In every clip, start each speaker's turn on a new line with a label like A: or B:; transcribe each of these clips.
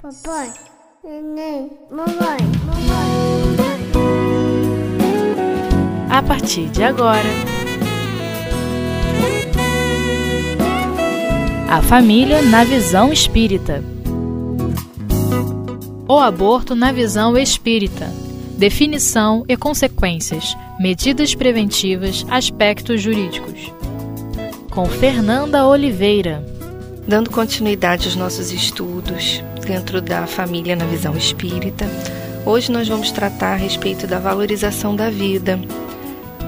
A: Papai, neném, mamãe, mamãe.
B: A partir de agora, a família na visão espírita. O aborto na visão espírita. Definição e consequências, medidas preventivas, aspectos jurídicos. Com Fernanda Oliveira.
C: Dando continuidade aos nossos estudos dentro da família na visão espírita, hoje nós vamos tratar a respeito da valorização da vida,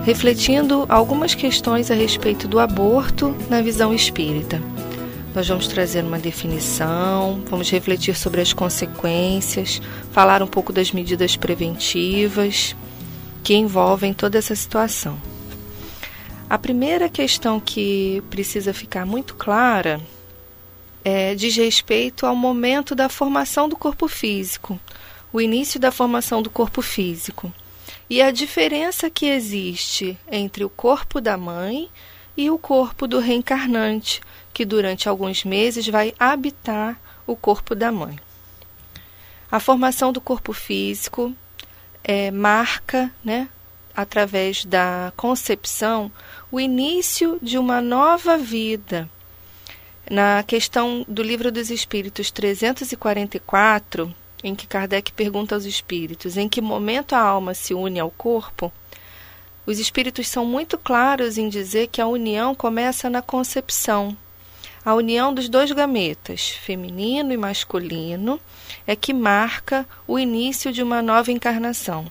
C: refletindo algumas questões a respeito do aborto na visão espírita. Nós vamos trazer uma definição, vamos refletir sobre as consequências, falar um pouco das medidas preventivas que envolvem toda essa situação. A primeira questão que precisa ficar muito clara é, diz respeito ao momento da formação do corpo físico, o início da formação do corpo físico, e a diferença que existe entre o corpo da mãe e o corpo do reencarnante, que durante alguns meses vai habitar o corpo da mãe. A formação do corpo físico é, marca, né, através da concepção, o início de uma nova vida na questão do Livro dos Espíritos 344, em que Kardec pergunta aos espíritos em que momento a alma se une ao corpo, os espíritos são muito claros em dizer que a união começa na concepção. A união dos dois gametas, feminino e masculino, é que marca o início de uma nova encarnação.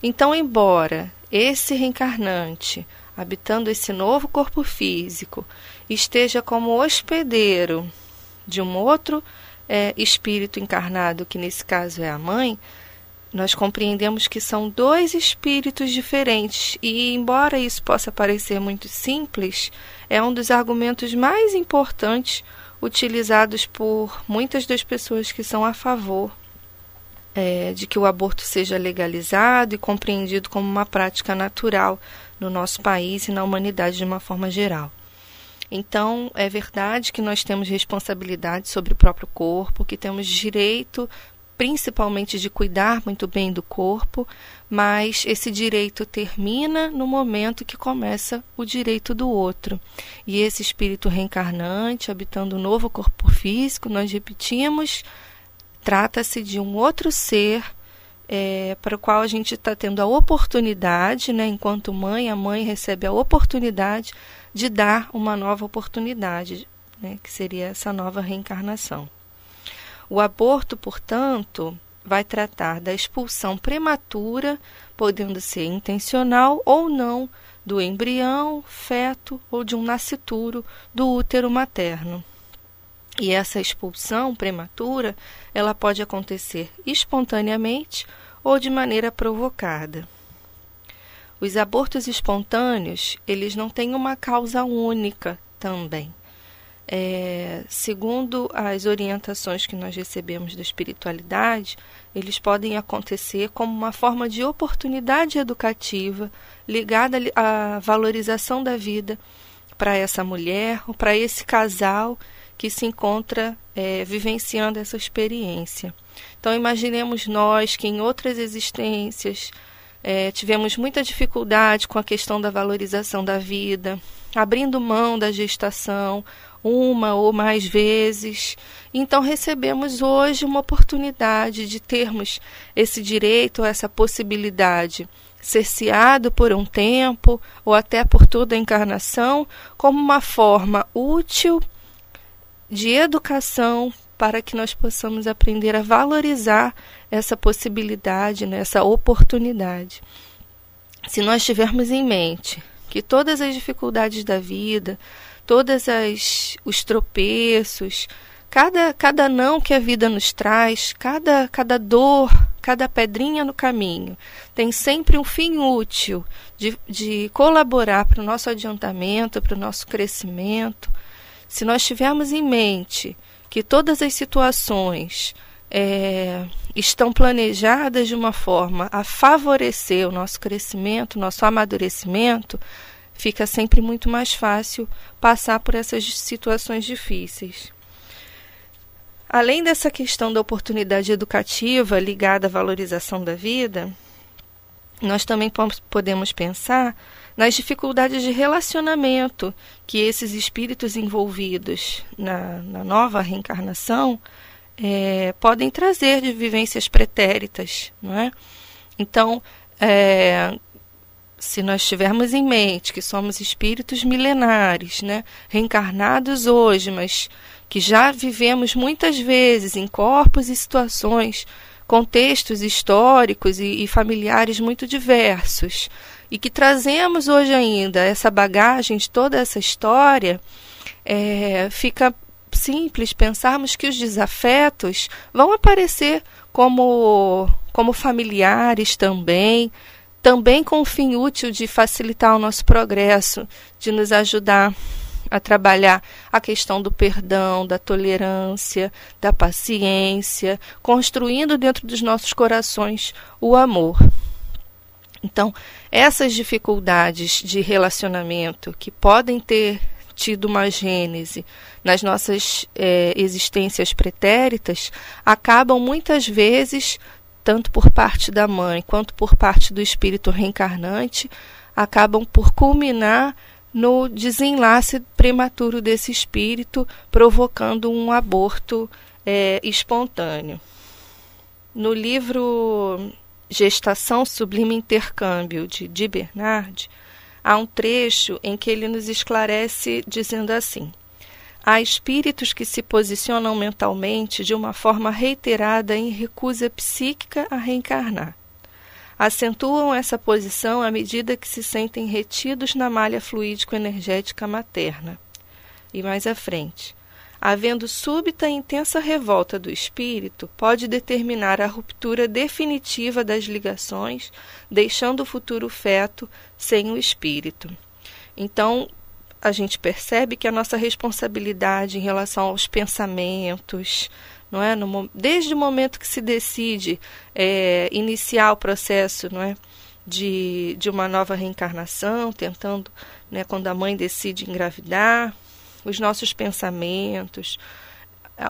C: Então, embora esse reencarnante, habitando esse novo corpo físico, esteja como hospedeiro de um outro é, espírito encarnado, que nesse caso é a mãe, nós compreendemos que são dois espíritos diferentes e, embora isso possa parecer muito simples, é um dos argumentos mais importantes utilizados por muitas das pessoas que são a favor é, de que o aborto seja legalizado e compreendido como uma prática natural no nosso país e na humanidade de uma forma geral. Então, é verdade que nós temos responsabilidade sobre o próprio corpo, que temos direito principalmente de cuidar muito bem do corpo, mas esse direito termina no momento que começa o direito do outro. E esse espírito reencarnante, habitando um novo corpo físico, nós repetimos, trata-se de um outro ser é, para o qual a gente está tendo a oportunidade, né, enquanto mãe, a mãe recebe a oportunidade de dar uma nova oportunidade, né, que seria essa nova reencarnação. O aborto, portanto, vai tratar da expulsão prematura, podendo ser intencional ou não, do embrião, feto ou de um nascituro do útero materno. E essa expulsão prematura, ela pode acontecer espontaneamente ou de maneira provocada. Os abortos espontâneos, eles não têm uma causa única também. É, segundo as orientações que nós recebemos da espiritualidade, eles podem acontecer como uma forma de oportunidade educativa ligada à valorização da vida para essa mulher ou para esse casal que se encontra é, vivenciando essa experiência. Então, imaginemos nós que em outras existências é, tivemos muita dificuldade com a questão da valorização da vida, abrindo mão da gestação uma ou mais vezes. Então recebemos hoje uma oportunidade de termos esse direito, essa possibilidade cerceado por um tempo ou até por toda a encarnação, como uma forma útil de educação para que nós possamos aprender a valorizar essa possibilidade, né, essa oportunidade. Se nós tivermos em mente que todas as dificuldades da vida, todos os tropeços, cada, cada não que a vida nos traz, cada, cada dor, cada pedrinha no caminho, tem sempre um fim útil de, de colaborar para o nosso adiantamento, para o nosso crescimento. Se nós tivermos em mente que todas as situações é, estão planejadas de uma forma a favorecer o nosso crescimento, nosso amadurecimento, fica sempre muito mais fácil passar por essas situações difíceis. além dessa questão da oportunidade educativa ligada à valorização da vida, nós também podemos pensar nas dificuldades de relacionamento que esses espíritos envolvidos na, na nova reencarnação é, podem trazer de vivências pretéritas, não é? Então, é, se nós tivermos em mente que somos espíritos milenares, né, reencarnados hoje, mas que já vivemos muitas vezes em corpos e situações, contextos históricos e, e familiares muito diversos, e que trazemos hoje ainda essa bagagem de toda essa história, é, fica simples pensarmos que os desafetos vão aparecer como, como familiares também, também com o fim útil de facilitar o nosso progresso, de nos ajudar a trabalhar a questão do perdão, da tolerância, da paciência, construindo dentro dos nossos corações o amor. Então, essas dificuldades de relacionamento que podem ter tido uma gênese nas nossas é, existências pretéritas acabam muitas vezes, tanto por parte da mãe quanto por parte do espírito reencarnante, acabam por culminar no desenlace prematuro desse espírito, provocando um aborto é, espontâneo. No livro Gestação Sublime Intercâmbio, de Di Bernard, há um trecho em que ele nos esclarece dizendo assim: Há espíritos que se posicionam mentalmente de uma forma reiterada em recusa psíquica a reencarnar. Acentuam essa posição à medida que se sentem retidos na malha fluídico-energética materna. E mais à frente, havendo súbita e intensa revolta do espírito, pode determinar a ruptura definitiva das ligações, deixando o futuro feto sem o espírito. Então, a gente percebe que a nossa responsabilidade em relação aos pensamentos, não é? No, desde o momento que se decide é, iniciar o processo, não é? De, de uma nova reencarnação, tentando, né, quando a mãe decide engravidar, os nossos pensamentos,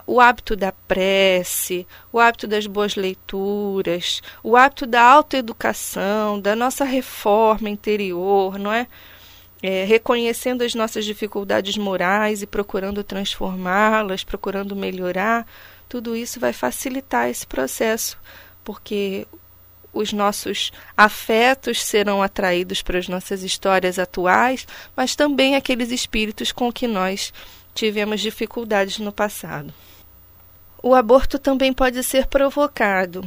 C: o hábito da prece, o hábito das boas leituras, o hábito da autoeducação, da nossa reforma interior, não é? é reconhecendo as nossas dificuldades morais e procurando transformá-las, procurando melhorar, tudo isso vai facilitar esse processo, porque os nossos afetos serão atraídos para as nossas histórias atuais, mas também aqueles espíritos com que nós tivemos dificuldades no passado. O aborto também pode ser provocado,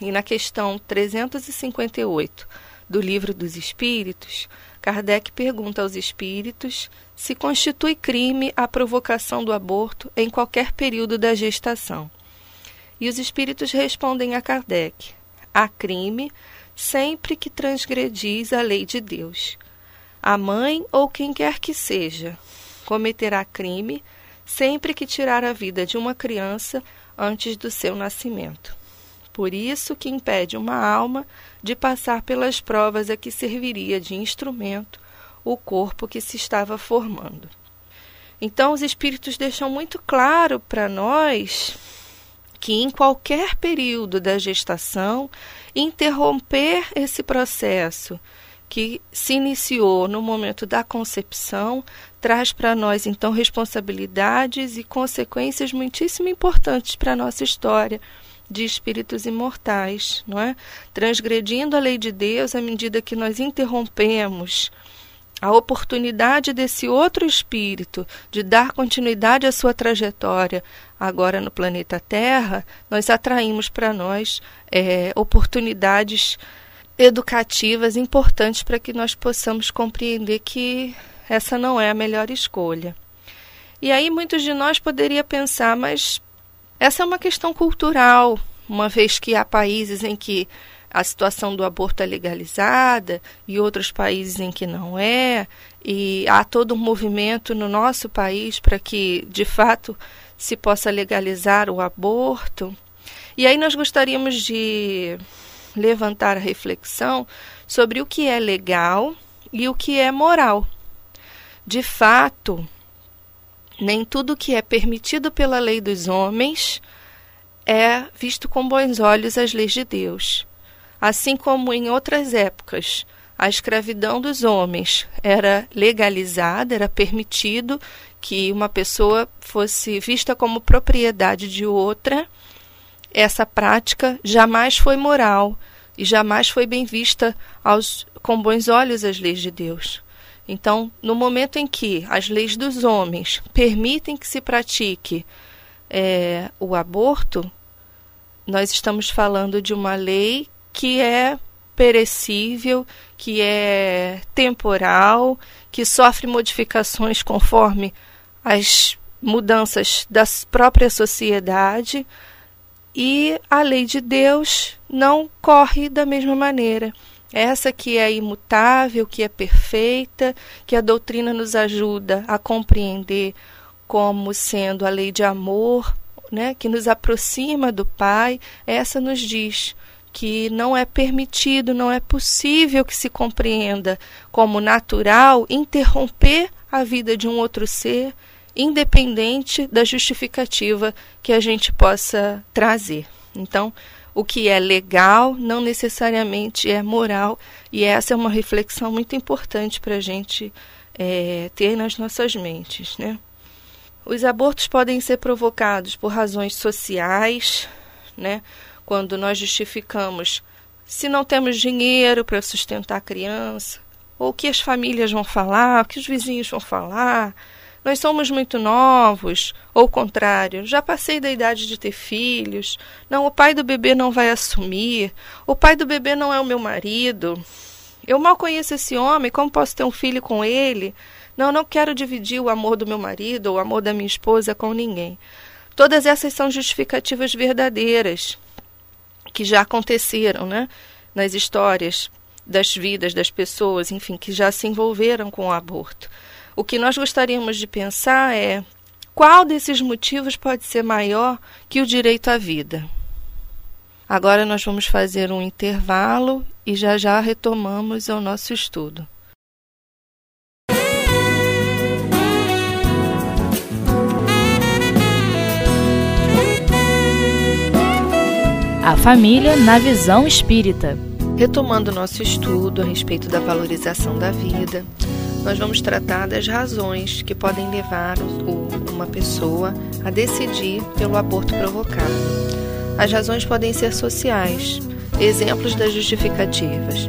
C: e na questão 358 do Livro dos Espíritos, Kardec pergunta aos espíritos se constitui crime a provocação do aborto em qualquer período da gestação. E os espíritos respondem a Kardec: há crime sempre que transgredis a lei de Deus. A mãe ou quem quer que seja cometerá crime sempre que tirar a vida de uma criança antes do seu nascimento. Por isso que impede uma alma de passar pelas provas a que serviria de instrumento o corpo que se estava formando. Então, os espíritos deixam muito claro para nós que em qualquer período da gestação, interromper esse processo que se iniciou no momento da concepção traz para nós então responsabilidades e consequências muitíssimo importantes para a nossa história de espíritos imortais, não é? Transgredindo a lei de Deus à medida que nós interrompemos a oportunidade desse outro espírito de dar continuidade à sua trajetória agora no planeta Terra, nós atraímos para nós é, oportunidades educativas importantes para que nós possamos compreender que essa não é a melhor escolha. E aí muitos de nós poderia pensar, mas essa é uma questão cultural, uma vez que há países em que a situação do aborto é legalizada e outros países em que não é, e há todo um movimento no nosso país para que, de fato, se possa legalizar o aborto. E aí nós gostaríamos de levantar a reflexão sobre o que é legal e o que é moral. De fato, nem tudo que é permitido pela lei dos homens é visto com bons olhos as leis de Deus. Assim como em outras épocas a escravidão dos homens era legalizada, era permitido que uma pessoa fosse vista como propriedade de outra, essa prática jamais foi moral e jamais foi bem vista aos, com bons olhos as leis de Deus. Então, no momento em que as leis dos homens permitem que se pratique é, o aborto, nós estamos falando de uma lei que é perecível, que é temporal, que sofre modificações conforme as mudanças da própria sociedade e a lei de Deus não corre da mesma maneira. Essa que é imutável, que é perfeita, que a doutrina nos ajuda a compreender como sendo a lei de amor, né, que nos aproxima do Pai, essa nos diz que não é permitido, não é possível que se compreenda como natural interromper a vida de um outro ser, independente da justificativa que a gente possa trazer. Então, o que é legal não necessariamente é moral, e essa é uma reflexão muito importante para a gente é, ter nas nossas mentes. Né? Os abortos podem ser provocados por razões sociais, né? Quando nós justificamos se não temos dinheiro para sustentar a criança, ou o que as famílias vão falar, o que os vizinhos vão falar, nós somos muito novos, ou o contrário, já passei da idade de ter filhos, não, o pai do bebê não vai assumir, o pai do bebê não é o meu marido, eu mal conheço esse homem, como posso ter um filho com ele? Não, não quero dividir o amor do meu marido ou o amor da minha esposa com ninguém. Todas essas são justificativas verdadeiras que já aconteceram, né, nas histórias das vidas das pessoas, enfim, que já se envolveram com o aborto. O que nós gostaríamos de pensar é qual desses motivos pode ser maior que o direito à vida. Agora nós vamos fazer um intervalo e já já retomamos o nosso estudo.
B: A família na visão espírita.
C: Retomando nosso estudo a respeito da valorização da vida, nós vamos tratar das razões que podem levar uma pessoa a decidir pelo aborto provocado. As razões podem ser sociais, exemplos das justificativas.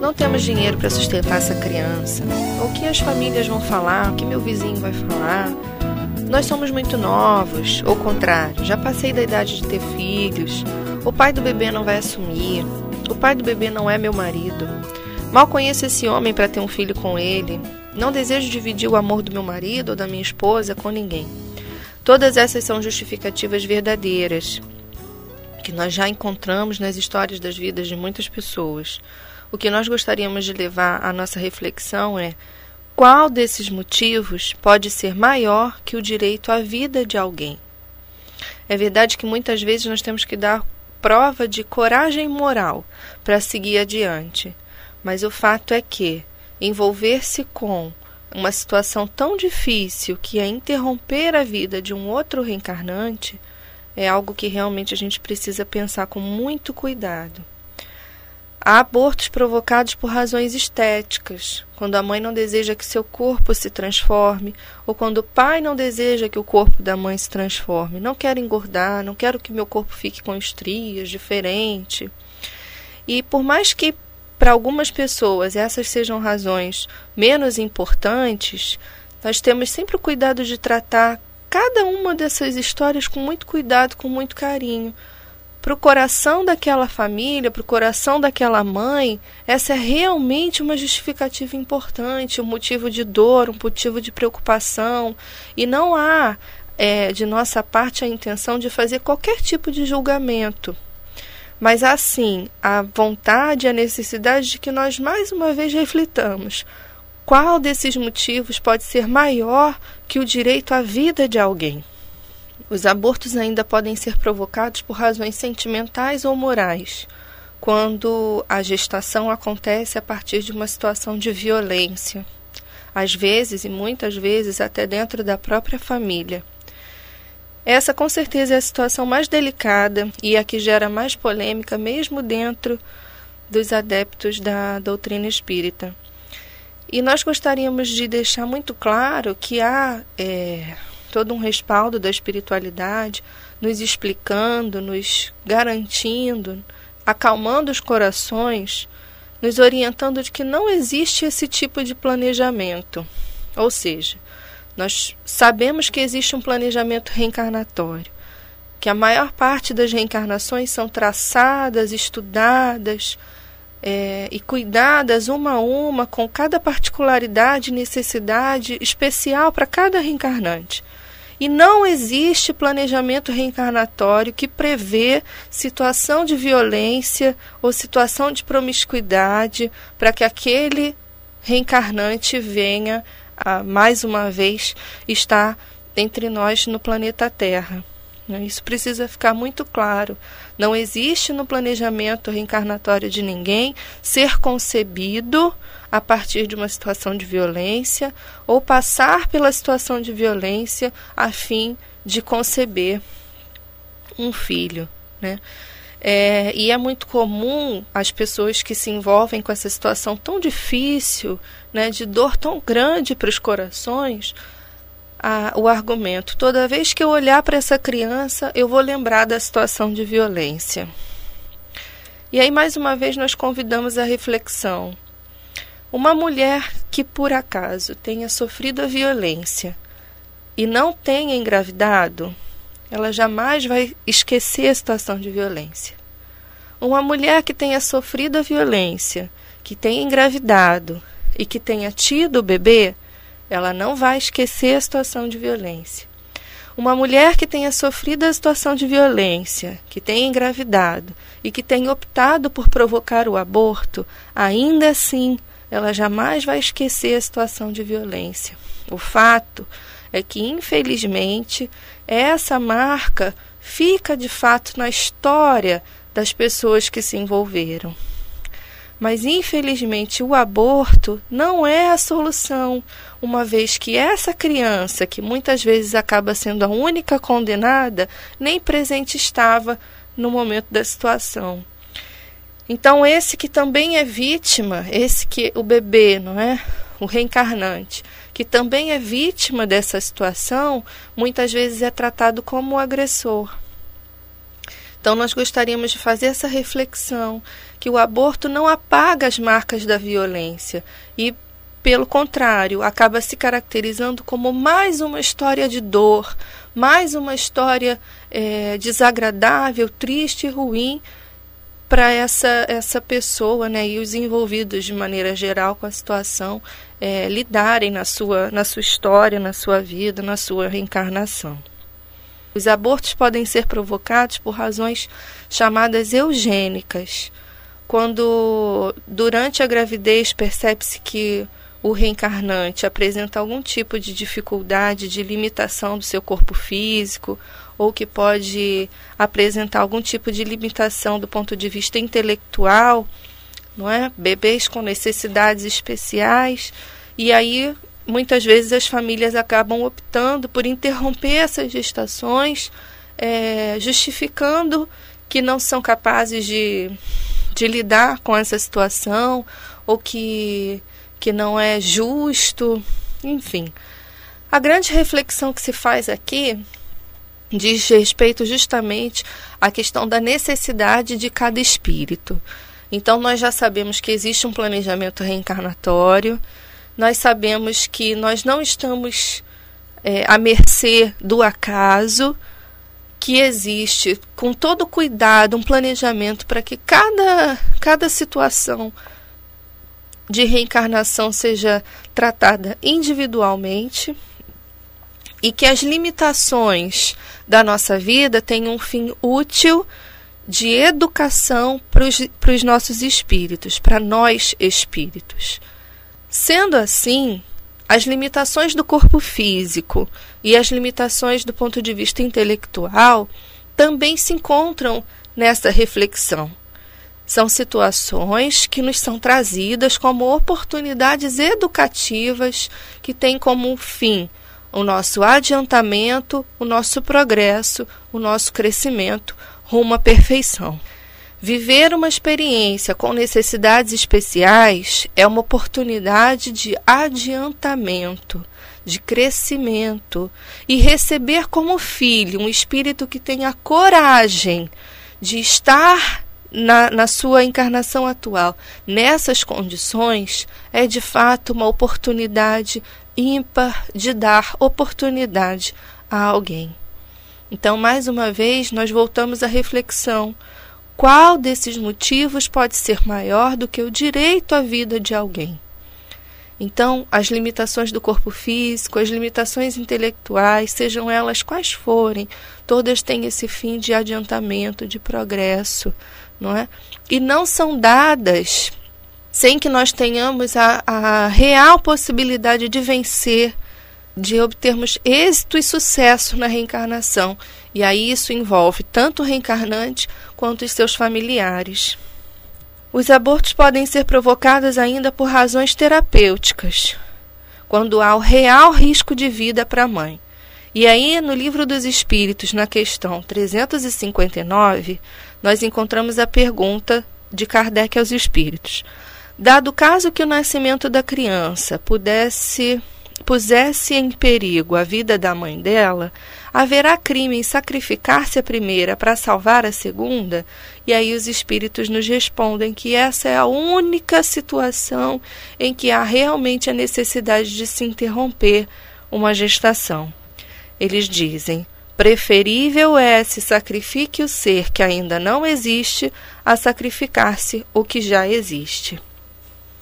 C: Não temos dinheiro para sustentar essa criança. O que as famílias vão falar? O que meu vizinho vai falar? Nós somos muito novos, ou contrário, já passei da idade de ter filhos. O pai do bebê não vai assumir. O pai do bebê não é meu marido. Mal conheço esse homem para ter um filho com ele. Não desejo dividir o amor do meu marido ou da minha esposa com ninguém. Todas essas são justificativas verdadeiras que nós já encontramos nas histórias das vidas de muitas pessoas. O que nós gostaríamos de levar à nossa reflexão é qual desses motivos pode ser maior que o direito à vida de alguém. É verdade que muitas vezes nós temos que dar prova de coragem moral para seguir adiante. Mas o fato é que envolver-se com uma situação tão difícil que é interromper a vida de um outro reencarnante é algo que realmente a gente precisa pensar com muito cuidado. Há abortos provocados por razões estéticas, quando a mãe não deseja que seu corpo se transforme, ou quando o pai não deseja que o corpo da mãe se transforme. Não quero engordar, não quero que meu corpo fique com estrias, diferente. E por mais que para algumas pessoas essas sejam razões menos importantes, nós temos sempre o cuidado de tratar cada uma dessas histórias com muito cuidado, com muito carinho. Para o coração daquela família, para o coração daquela mãe, essa é realmente uma justificativa importante, um motivo de dor, um motivo de preocupação. E não há, é, de nossa parte, a intenção de fazer qualquer tipo de julgamento mas assim a vontade a necessidade de que nós mais uma vez reflitamos qual desses motivos pode ser maior que o direito à vida de alguém. Os abortos ainda podem ser provocados por razões sentimentais ou morais, quando a gestação acontece a partir de uma situação de violência. às vezes e muitas vezes até dentro da própria família. Essa com certeza é a situação mais delicada e a que gera mais polêmica, mesmo dentro dos adeptos da doutrina espírita. E nós gostaríamos de deixar muito claro que há é, todo um respaldo da espiritualidade, nos explicando, nos garantindo, acalmando os corações, nos orientando de que não existe esse tipo de planejamento. Ou seja, nós sabemos que existe um planejamento reencarnatório, que a maior parte das reencarnações são traçadas, estudadas é, e cuidadas uma a uma, com cada particularidade e necessidade especial para cada reencarnante. E não existe planejamento reencarnatório que prevê situação de violência ou situação de promiscuidade para que aquele reencarnante venha a, mais uma vez está entre nós no planeta Terra. Isso precisa ficar muito claro. Não existe no planejamento reencarnatório de ninguém ser concebido a partir de uma situação de violência ou passar pela situação de violência a fim de conceber um filho. Né? É, e é muito comum as pessoas que se envolvem com essa situação tão difícil, né, de dor tão grande para os corações, a, o argumento: toda vez que eu olhar para essa criança, eu vou lembrar da situação de violência. E aí, mais uma vez, nós convidamos a reflexão. Uma mulher que por acaso tenha sofrido a violência e não tenha engravidado, ela jamais vai esquecer a situação de violência. Uma mulher que tenha sofrido a violência, que tenha engravidado e que tenha tido o bebê, ela não vai esquecer a situação de violência. Uma mulher que tenha sofrido a situação de violência, que tenha engravidado e que tenha optado por provocar o aborto, ainda assim ela jamais vai esquecer a situação de violência. O fato é que, infelizmente, essa marca fica de fato na história das pessoas que se envolveram. Mas infelizmente o aborto não é a solução, uma vez que essa criança, que muitas vezes acaba sendo a única condenada, nem presente estava no momento da situação. Então esse que também é vítima, esse que o bebê, não é? O reencarnante, que também é vítima dessa situação, muitas vezes é tratado como o agressor. Então, nós gostaríamos de fazer essa reflexão: que o aborto não apaga as marcas da violência e, pelo contrário, acaba se caracterizando como mais uma história de dor, mais uma história é, desagradável, triste e ruim para essa, essa pessoa né, e os envolvidos de maneira geral com a situação é, lidarem na sua, na sua história, na sua vida, na sua reencarnação. Os abortos podem ser provocados por razões chamadas eugênicas, quando durante a gravidez percebe-se que o reencarnante apresenta algum tipo de dificuldade de limitação do seu corpo físico ou que pode apresentar algum tipo de limitação do ponto de vista intelectual, não é? Bebês com necessidades especiais. E aí, muitas vezes, as famílias acabam optando por interromper essas gestações, é, justificando que não são capazes de, de lidar com essa situação ou que, que não é justo, enfim. A grande reflexão que se faz aqui diz respeito justamente à questão da necessidade de cada espírito. Então, nós já sabemos que existe um planejamento reencarnatório, nós sabemos que nós não estamos é, à mercê do acaso, que existe com todo cuidado um planejamento para que cada, cada situação de reencarnação seja tratada individualmente e que as limitações da nossa vida tenham um fim útil de educação para os nossos espíritos, para nós espíritos. Sendo assim, as limitações do corpo físico e as limitações do ponto de vista intelectual também se encontram nessa reflexão. São situações que nos são trazidas como oportunidades educativas que têm como fim o nosso adiantamento, o nosso progresso, o nosso crescimento rumo à perfeição. Viver uma experiência com necessidades especiais é uma oportunidade de adiantamento, de crescimento e receber como filho um espírito que tenha coragem de estar na, na sua encarnação atual nessas condições é de fato uma oportunidade ímpar de dar oportunidade a alguém. Então, mais uma vez, nós voltamos à reflexão. Qual desses motivos pode ser maior do que o direito à vida de alguém? Então, as limitações do corpo físico, as limitações intelectuais, sejam elas quais forem, todas têm esse fim de adiantamento, de progresso, não é? E não são dadas sem que nós tenhamos a, a real possibilidade de vencer, de obtermos êxito e sucesso na reencarnação. E aí isso envolve tanto o reencarnante quanto os seus familiares. Os abortos podem ser provocados ainda por razões terapêuticas, quando há o real risco de vida para a mãe. E aí, no Livro dos Espíritos, na questão 359, nós encontramos a pergunta de Kardec aos espíritos: Dado o caso que o nascimento da criança pudesse pusesse em perigo a vida da mãe dela, haverá crime em sacrificar-se a primeira para salvar a segunda? E aí os espíritos nos respondem que essa é a única situação em que há realmente a necessidade de se interromper uma gestação. Eles dizem: preferível é se sacrifique o ser que ainda não existe a sacrificar-se o que já existe.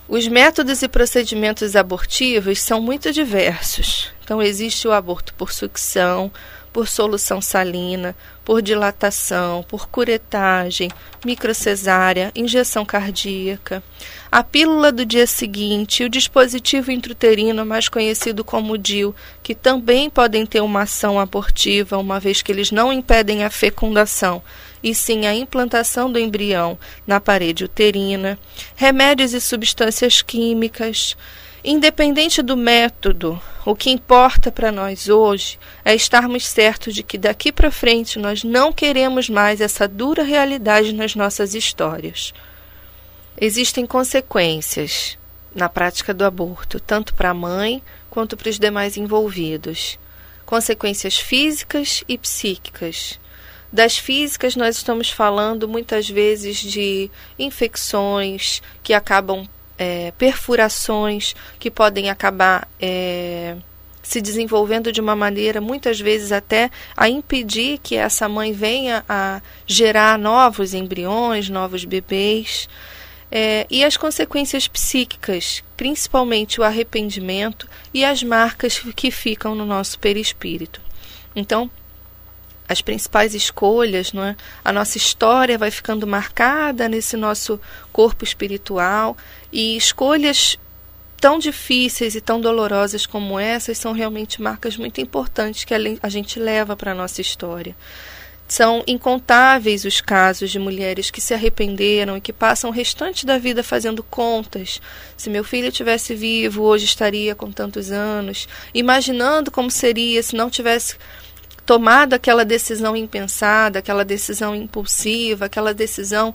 C: Os métodos e procedimentos abortivos são muito diversos. Então, existe o aborto por sucção, por solução salina, por dilatação, por curetagem, microcesárea, injeção cardíaca. A pílula do dia seguinte o dispositivo intrauterino, mais conhecido como DIL, que também podem ter uma ação abortiva, uma vez que eles não impedem a fecundação, e sim a implantação do embrião na parede uterina, remédios e substâncias químicas. Independente do método, o que importa para nós hoje é estarmos certos de que daqui para frente nós não queremos mais essa dura realidade nas nossas histórias. Existem consequências na prática do aborto, tanto para a mãe quanto para os demais envolvidos. Consequências físicas e psíquicas. Das físicas, nós estamos falando muitas vezes de infecções que acabam, é, perfurações que podem acabar é, se desenvolvendo de uma maneira, muitas vezes até a impedir que essa mãe venha a gerar novos embriões, novos bebês. É, e as consequências psíquicas, principalmente o arrependimento e as marcas que ficam no nosso perispírito. Então, as principais escolhas, não é? A nossa história vai ficando marcada nesse nosso corpo espiritual e escolhas tão difíceis e tão dolorosas como essas são realmente marcas muito importantes que a gente leva para a nossa história. São incontáveis os casos de mulheres que se arrependeram e que passam o restante da vida fazendo contas. Se meu filho tivesse vivo, hoje estaria com tantos anos, imaginando como seria se não tivesse tomado aquela decisão impensada, aquela decisão impulsiva, aquela decisão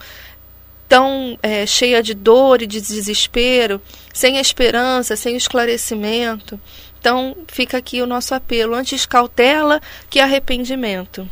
C: tão é, cheia de dor e de desespero, sem esperança, sem esclarecimento. Então, fica aqui o nosso apelo: antes cautela que arrependimento.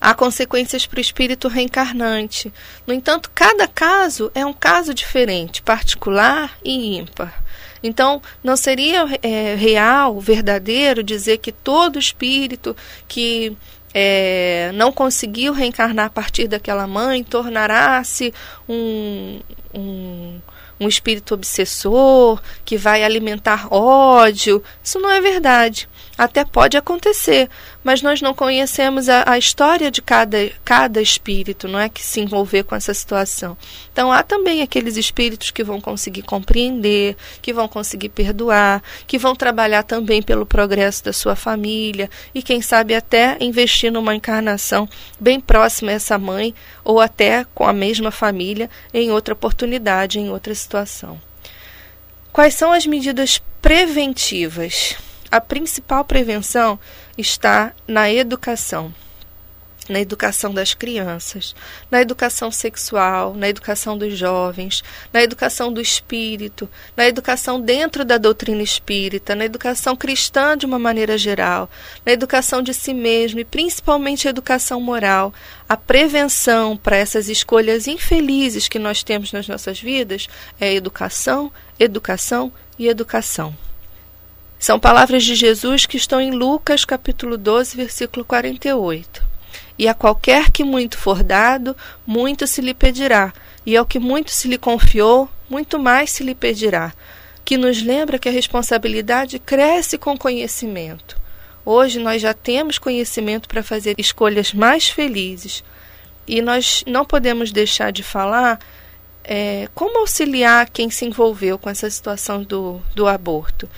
C: Há consequências para o espírito reencarnante. No entanto, cada caso é um caso diferente, particular e ímpar. Então, não seria é, real, verdadeiro, dizer que todo espírito que é, não conseguiu reencarnar a partir daquela mãe tornará-se um, um, um espírito obsessor que vai alimentar ódio. Isso não é verdade. Até pode acontecer, mas nós não conhecemos a, a, história de cada, cada espírito, não é que se envolver com essa situação. Então há também aqueles espíritos que vão conseguir compreender, que vão conseguir perdoar, que vão trabalhar também pelo progresso da sua família e quem sabe até investir numa encarnação bem próxima a essa mãe ou até com a mesma família em outra oportunidade, em outra situação. Quais são as medidas preventivas? A principal prevenção está na educação. Na educação das crianças, na educação sexual, na educação dos jovens, na educação do espírito, na educação dentro da doutrina espírita, na educação cristã de uma maneira geral, na educação de si mesmo e principalmente a educação moral, a prevenção para essas escolhas infelizes que nós temos nas nossas vidas é educação, educação e educação. São palavras de Jesus que estão em Lucas capítulo 12, versículo 48. E a qualquer que muito for dado, muito se lhe pedirá, e ao que muito se lhe confiou, muito mais se lhe pedirá. Que nos lembra que a responsabilidade cresce com conhecimento. Hoje nós já temos conhecimento para fazer escolhas mais felizes. E nós não podemos deixar de falar é, como auxiliar quem se envolveu com essa situação do, do aborto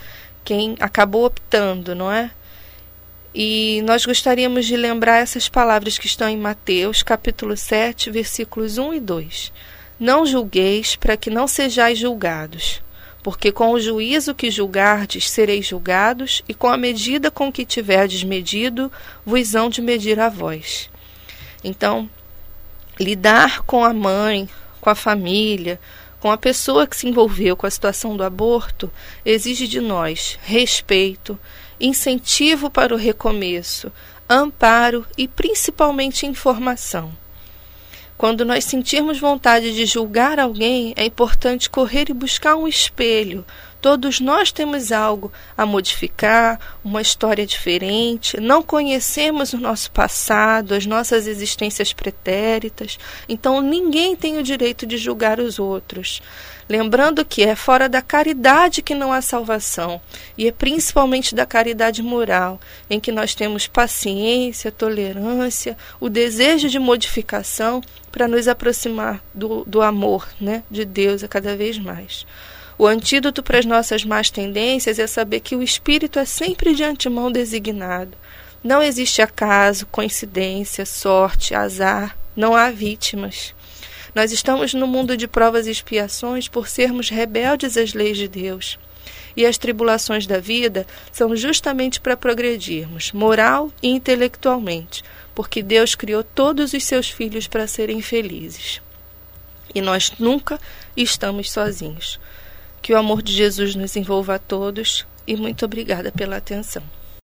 C: quem acabou optando, não é? E nós gostaríamos de lembrar essas palavras que estão em Mateus, capítulo 7, versículos 1 e 2. Não julgueis para que não sejais julgados, porque com o juízo que julgardes sereis julgados, e com a medida com que tiverdes medido, vos hão de medir a vós. Então, lidar com a mãe, com a família, com a pessoa que se envolveu com a situação do aborto exige de nós respeito, incentivo para o recomeço, amparo e principalmente informação. Quando nós sentirmos vontade de julgar alguém, é importante correr e buscar um espelho, Todos nós temos algo a modificar, uma história diferente, não conhecemos o nosso passado, as nossas existências pretéritas, então ninguém tem o direito de julgar os outros. Lembrando que é fora da caridade que não há salvação, e é principalmente da caridade moral, em que nós temos paciência, tolerância, o desejo de modificação para nos aproximar do, do amor né, de Deus a cada vez mais. O antídoto para as nossas más tendências é saber que o espírito é sempre de antemão designado. Não existe acaso, coincidência, sorte, azar, não há vítimas. Nós estamos no mundo de provas e expiações por sermos rebeldes às leis de Deus. E as tribulações da vida são justamente para progredirmos, moral e intelectualmente, porque Deus criou todos os seus filhos para serem felizes. E nós nunca estamos sozinhos. Que o amor de Jesus nos envolva a todos e muito obrigada pela atenção.